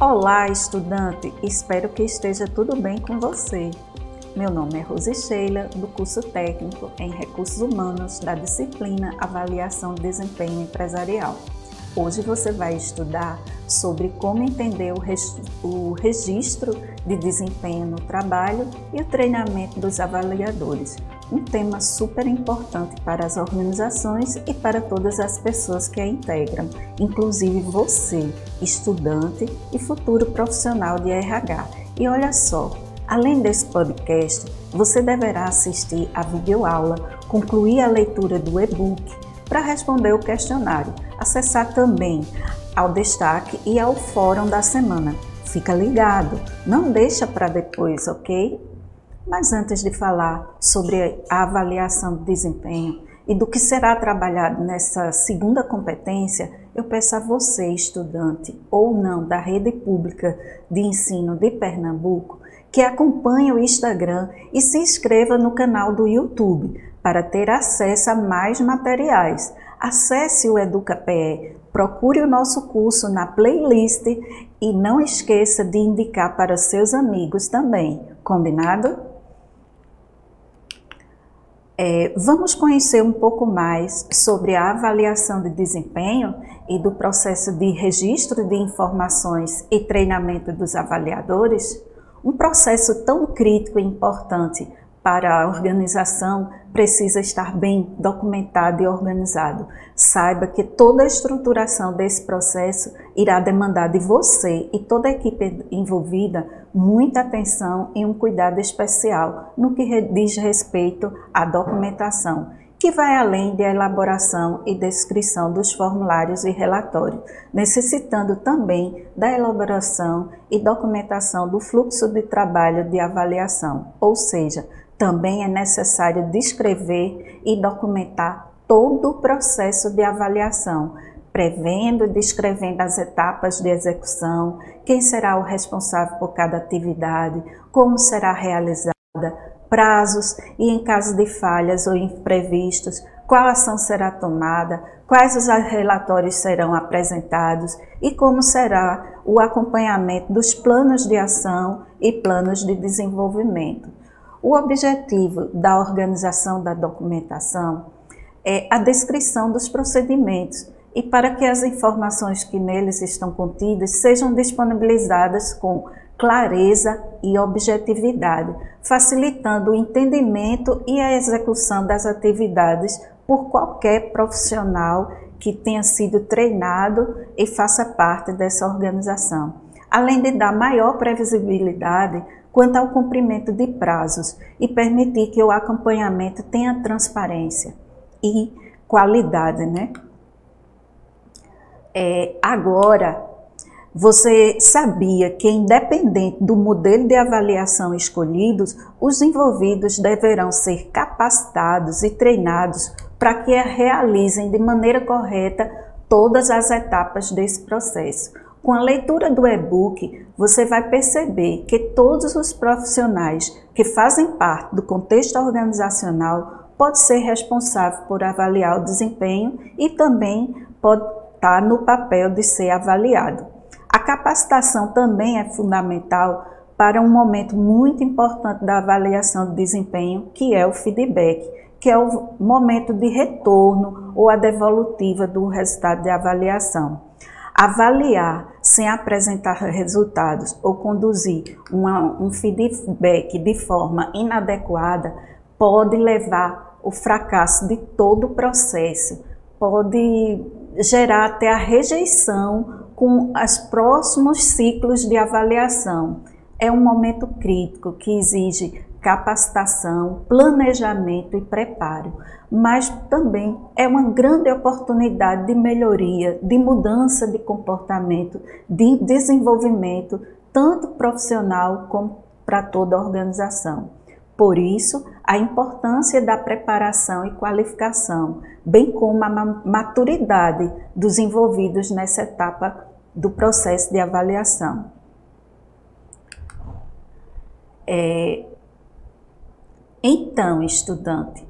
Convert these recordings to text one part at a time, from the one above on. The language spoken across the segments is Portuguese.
Olá, estudante! Espero que esteja tudo bem com você. Meu nome é Rose Sheila, do curso técnico em Recursos Humanos da disciplina Avaliação de Desempenho Empresarial. Hoje você vai estudar sobre como entender o registro de desempenho no trabalho e o treinamento dos avaliadores, um tema super importante para as organizações e para todas as pessoas que a integram, inclusive você, estudante e futuro profissional de RH. E olha só, além desse podcast, você deverá assistir a videoaula, concluir a leitura do e-book para responder o questionário acessar também ao destaque e ao fórum da semana. Fica ligado, não deixa para depois, ok? Mas antes de falar sobre a avaliação de desempenho e do que será trabalhado nessa segunda competência, eu peço a você, estudante ou não da rede pública de ensino de Pernambuco, que acompanhe o Instagram e se inscreva no canal do YouTube para ter acesso a mais materiais. Acesse o EducaPE, procure o nosso curso na playlist e não esqueça de indicar para seus amigos também. Combinado? É, vamos conhecer um pouco mais sobre a avaliação de desempenho e do processo de registro de informações e treinamento dos avaliadores? Um processo tão crítico e importante para a organização precisa estar bem documentado e organizado. Saiba que toda a estruturação desse processo irá demandar de você e toda a equipe envolvida muita atenção e um cuidado especial no que diz respeito à documentação que vai além da elaboração e descrição dos formulários e relatórios, necessitando também da elaboração e documentação do fluxo de trabalho de avaliação, ou seja, também é necessário descrever e documentar todo o processo de avaliação, prevendo e descrevendo as etapas de execução, quem será o responsável por cada atividade, como será realizada, prazos e, em caso de falhas ou imprevistos, qual ação será tomada, quais os relatórios serão apresentados e como será o acompanhamento dos planos de ação e planos de desenvolvimento. O objetivo da organização da documentação é a descrição dos procedimentos e para que as informações que neles estão contidas sejam disponibilizadas com clareza e objetividade, facilitando o entendimento e a execução das atividades por qualquer profissional que tenha sido treinado e faça parte dessa organização, além de dar maior previsibilidade quanto ao cumprimento de prazos e permitir que o acompanhamento tenha transparência e qualidade, né? É, agora, você sabia que, independente do modelo de avaliação escolhidos, os envolvidos deverão ser capacitados e treinados para que realizem de maneira correta todas as etapas desse processo com a leitura do e-book, você vai perceber que todos os profissionais que fazem parte do contexto organizacional pode ser responsável por avaliar o desempenho e também pode estar no papel de ser avaliado. A capacitação também é fundamental para um momento muito importante da avaliação de desempenho, que é o feedback, que é o momento de retorno ou a devolutiva do resultado de avaliação. Avaliar sem apresentar resultados ou conduzir uma, um feedback de forma inadequada pode levar o fracasso de todo o processo, pode gerar até a rejeição com os próximos ciclos de avaliação. É um momento crítico que exige capacitação, planejamento e preparo, mas também é uma grande oportunidade de melhoria, de mudança de comportamento, de desenvolvimento, tanto profissional como para toda a organização. Por isso, a importância da preparação e qualificação, bem como a maturidade dos envolvidos nessa etapa do processo de avaliação. É, então, estudante,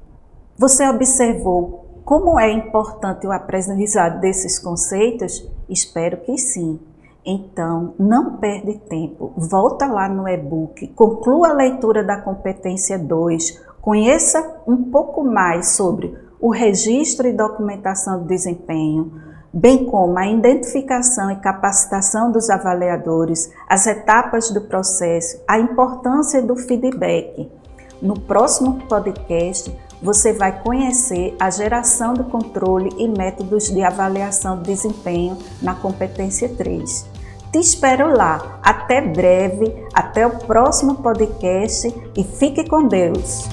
você observou como é importante o aprendizado desses conceitos? Espero que sim. Então, não perde tempo, volta lá no e-book, conclua a leitura da competência 2, conheça um pouco mais sobre o registro e documentação do desempenho, bem como a identificação e capacitação dos avaliadores, as etapas do processo, a importância do feedback. No próximo podcast, você vai conhecer a geração do controle e métodos de avaliação de desempenho na competência 3. Te espero lá. Até breve, até o próximo podcast e fique com Deus.